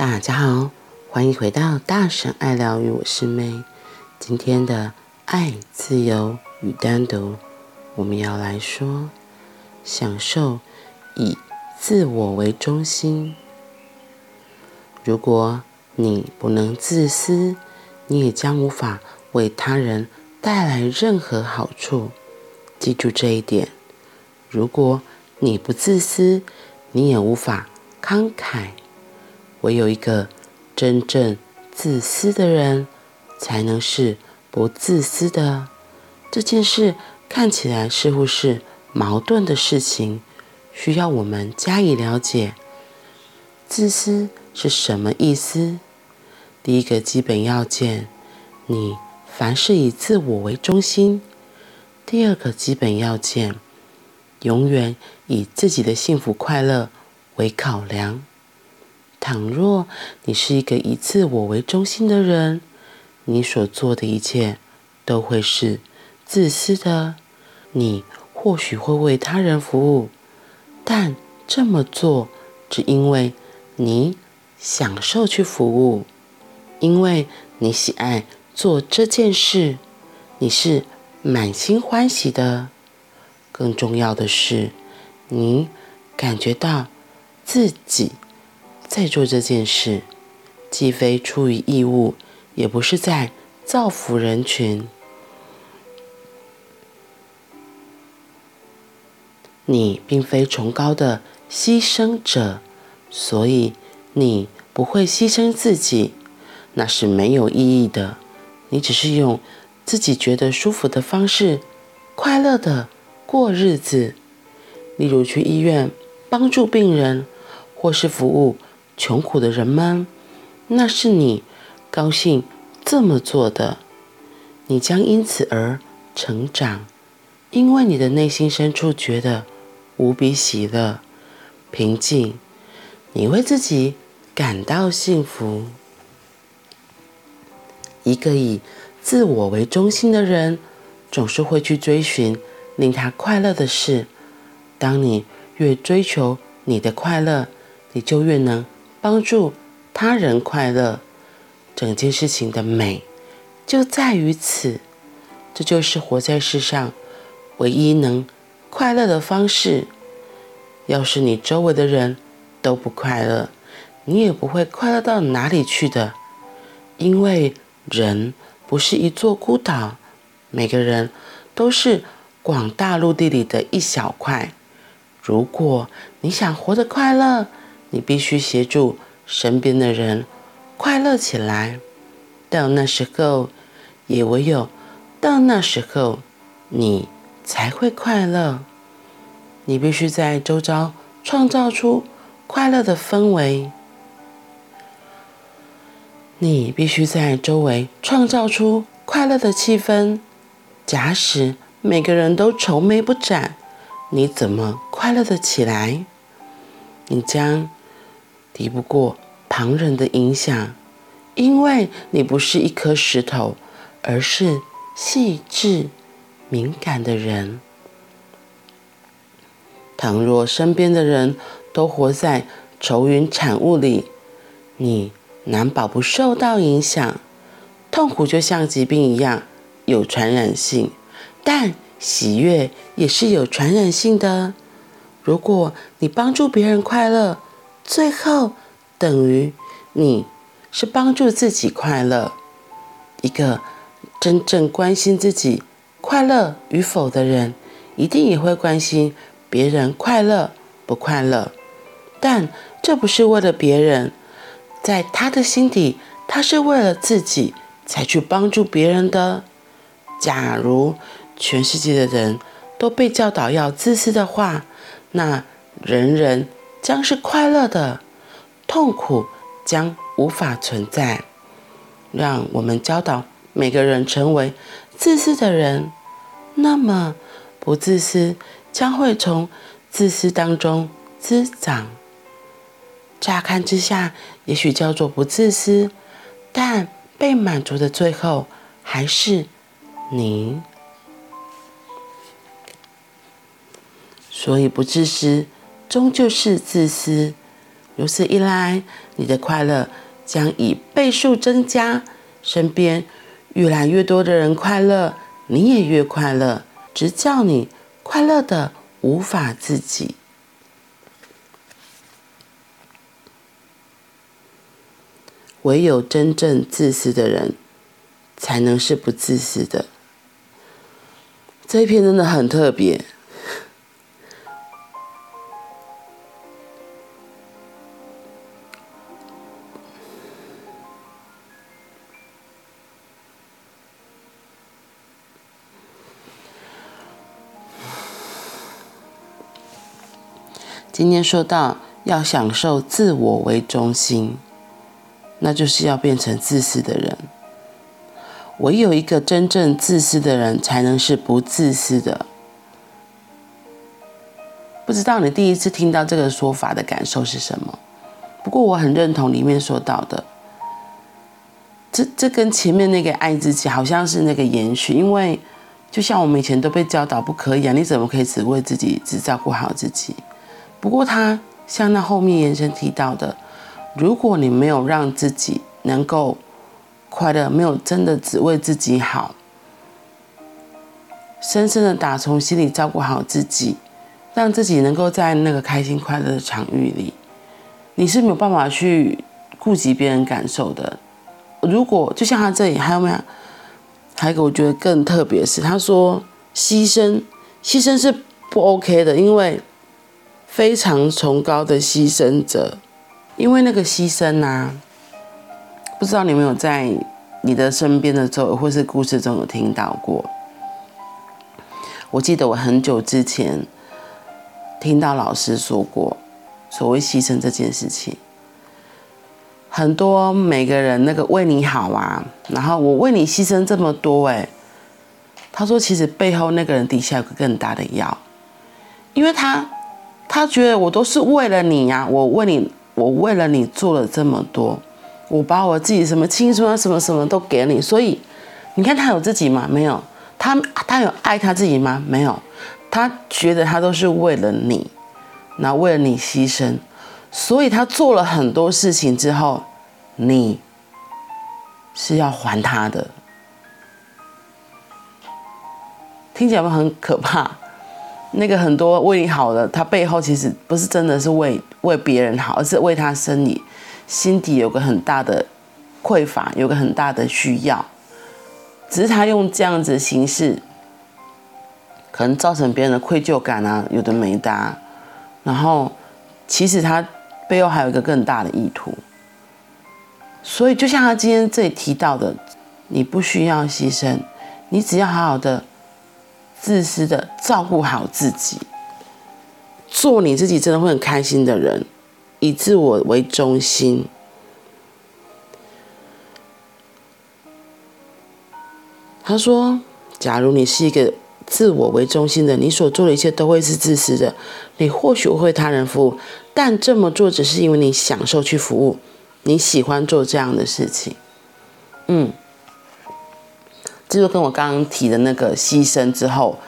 大家好，欢迎回到大神爱疗愈，我是妹。今天的爱、自由与单独，我们要来说享受以自我为中心。如果你不能自私，你也将无法为他人带来任何好处。记住这一点。如果你不自私，你也无法慷慨。唯有一个真正自私的人，才能是不自私的。这件事看起来似乎是矛盾的事情，需要我们加以了解。自私是什么意思？第一个基本要件，你凡事以自我为中心。第二个基本要件，永远以自己的幸福快乐为考量。倘若你是一个以自我为中心的人，你所做的一切都会是自私的。你或许会为他人服务，但这么做只因为你享受去服务，因为你喜爱做这件事，你是满心欢喜的。更重要的是，你感觉到自己。在做这件事，既非出于义务，也不是在造福人群。你并非崇高的牺牲者，所以你不会牺牲自己，那是没有意义的。你只是用自己觉得舒服的方式，快乐的过日子。例如去医院帮助病人，或是服务。穷苦的人们，那是你高兴这么做的，你将因此而成长，因为你的内心深处觉得无比喜乐、平静，你为自己感到幸福。一个以自我为中心的人，总是会去追寻令他快乐的事。当你越追求你的快乐，你就越能。帮助他人快乐，整件事情的美就在于此。这就是活在世上唯一能快乐的方式。要是你周围的人都不快乐，你也不会快乐到哪里去的。因为人不是一座孤岛，每个人都是广大陆地里的一小块。如果你想活得快乐，你必须协助身边的人快乐起来，到那时候，也唯有到那时候，你才会快乐。你必须在周遭创造出快乐的氛围，你必须在周围创造出快乐的气氛。假使每个人都愁眉不展，你怎么快乐的起来？你将。敌不过旁人的影响，因为你不是一颗石头，而是细致敏感的人。倘若身边的人都活在愁云惨雾里，你难保不受到影响。痛苦就像疾病一样有传染性，但喜悦也是有传染性的。如果你帮助别人快乐，最后，等于你是帮助自己快乐。一个真正关心自己快乐与否的人，一定也会关心别人快乐不快乐。但这不是为了别人，在他的心底，他是为了自己才去帮助别人的。假如全世界的人都被教导要自私的话，那人人。将是快乐的，痛苦将无法存在。让我们教导每个人成为自私的人，那么不自私将会从自私当中滋长。乍看之下，也许叫做不自私，但被满足的最后还是你。所以不自私。终究是自私。如此一来，你的快乐将以倍数增加，身边越来越多的人快乐，你也越快乐，直叫你快乐的无法自己。唯有真正自私的人，才能是不自私的。这一篇真的很特别。今天说到要享受自我为中心。那就是要变成自私的人。唯有一个真正自私的人，才能是不自私的。不知道你第一次听到这个说法的感受是什么？不过我很认同里面说到的，这这跟前面那个爱自己好像是那个延续。因为就像我们以前都被教导不可以啊，你怎么可以只为自己，只照顾好自己？不过他像那后面延伸提到的。如果你没有让自己能够快乐，没有真的只为自己好，深深的打从心里照顾好自己，让自己能够在那个开心快乐的场域里，你是没有办法去顾及别人感受的。如果就像他这里还有没有？还有一个我觉得更特别是，他说牺牲，牺牲是不 OK 的，因为非常崇高的牺牲者。因为那个牺牲啊，不知道你有没有在你的身边的周围或是故事中有听到过？我记得我很久之前听到老师说过，所谓牺牲这件事情，很多每个人那个为你好啊，然后我为你牺牲这么多，哎，他说其实背后那个人底下有个更大的要，因为他他觉得我都是为了你呀，我为你。我为了你做了这么多，我把我自己什么青春啊，什么什么都给你，所以你看他有自己吗？没有。他他有爱他自己吗？没有。他觉得他都是为了你，那为了你牺牲，所以他做了很多事情之后，你是要还他的。听起来会很可怕。那个很多为你好的，他背后其实不是真的是为为别人好，而是为他生你心底有个很大的匮乏，有个很大的需要，只是他用这样子的形式，可能造成别人的愧疚感啊，有的没的，然后其实他背后还有一个更大的意图，所以就像他今天这里提到的，你不需要牺牲，你只要好好的。自私的照顾好自己，做你自己真的会很开心的人，以自我为中心。他说：“假如你是一个自我为中心的，你所做的一切都会是自私的。你或许会为他人服务，但这么做只是因为你享受去服务，你喜欢做这样的事情。”嗯。这就跟我刚刚提的那个牺牲之后，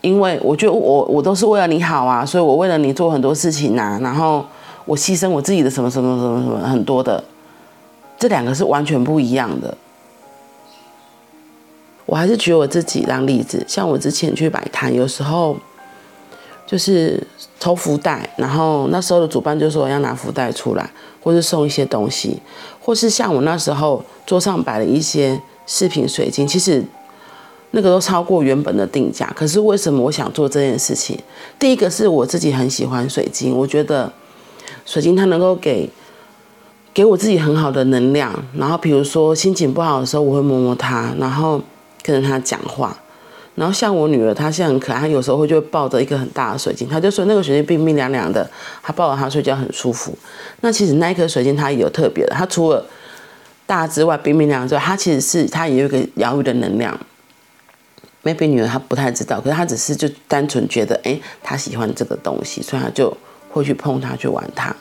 因为我觉得我我都是为了你好啊，所以我为了你做很多事情啊，然后我牺牲我自己的什么什么什么什么很多的，这两个是完全不一样的。我还是举我自己当例子，像我之前去摆摊，有时候就是抽福袋，然后那时候的主办就说要拿福袋出来，或是送一些东西，或是像我那时候桌上摆了一些。饰品水晶其实那个都超过原本的定价，可是为什么我想做这件事情？第一个是我自己很喜欢水晶，我觉得水晶它能够给给我自己很好的能量。然后比如说心情不好的时候，我会摸摸它，然后跟着它讲话。然后像我女儿，她现在很可爱，她有时候会就抱着一个很大的水晶，她就说那个水晶冰冰凉凉的，她抱着它睡觉很舒服。那其实那一颗水晶它也有特别的，它除了大之外，冰冰凉之外，它其实是它也有一个疗愈的能量。maybe 女儿她不太知道，可是她只是就单纯觉得，哎，她喜欢这个东西，所以她就会去碰它，去玩它。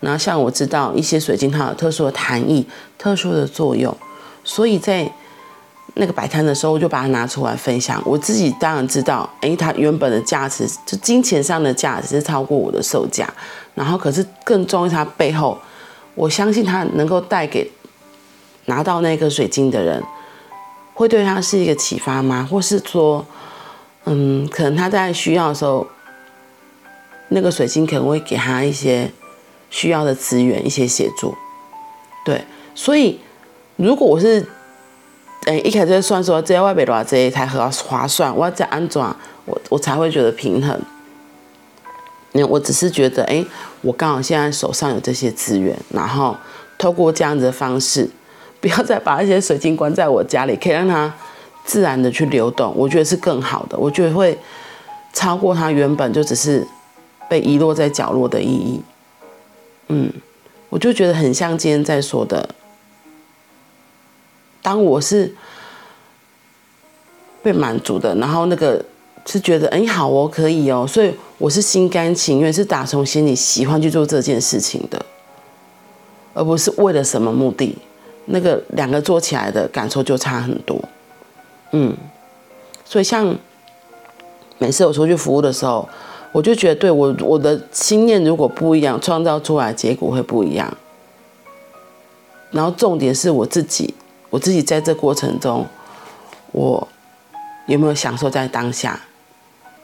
然后像我知道一些水晶，它有特殊的含义、特殊的作用，所以在那个摆摊的时候，我就把它拿出来分享。我自己当然知道，诶，它原本的价值，就金钱上的价值是超过我的售价。然后，可是更重要，它背后，我相信它能够带给拿到那颗水晶的人，会对他是一个启发吗？或是说，嗯，可能他在需要的时候，那个水晶可能会给他一些需要的资源，一些协助。对，所以如果我是。哎，一开始就算说这外边的话，这些才合划算。我要再安装，我我才会觉得平衡。那我只是觉得，哎，我刚好现在手上有这些资源，然后透过这样子的方式，不要再把一些水晶关在我家里，可以让它自然的去流动。我觉得是更好的，我觉得会超过它原本就只是被遗落在角落的意义。嗯，我就觉得很像今天在说的。当我是被满足的，然后那个是觉得哎好哦，可以哦，所以我是心甘情愿，是打从心里喜欢去做这件事情的，而不是为了什么目的。那个两个做起来的感受就差很多，嗯，所以像每次我出去服务的时候，我就觉得对我我的心念如果不一样，创造出来的结果会不一样。然后重点是我自己。我自己在这过程中，我有没有享受在当下？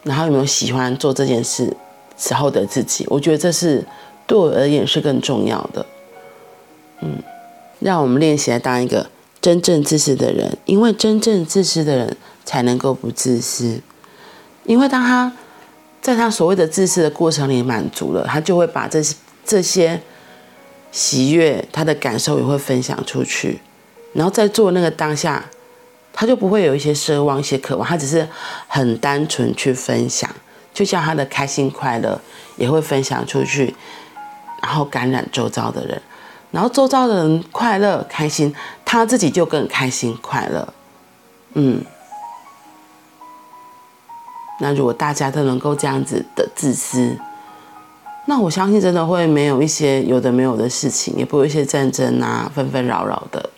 然后有没有喜欢做这件事时候的自己？我觉得这是对我而言是更重要的。嗯，让我们练习来当一个真正自私的人，因为真正自私的人才能够不自私。因为当他在他所谓的自私的过程里满足了，他就会把这些这些喜悦，他的感受也会分享出去。然后在做那个当下，他就不会有一些奢望、一些渴望，他只是很单纯去分享，就像他的开心快乐也会分享出去，然后感染周遭的人，然后周遭的人快乐开心，他自己就更开心快乐。嗯，那如果大家都能够这样子的自私，那我相信真的会没有一些有的没有的事情，也不会有一些战争啊，纷纷扰扰的。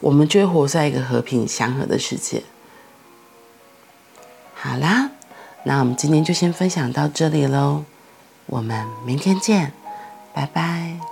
我们就会活在一个和平祥和的世界。好啦，那我们今天就先分享到这里喽，我们明天见，拜拜。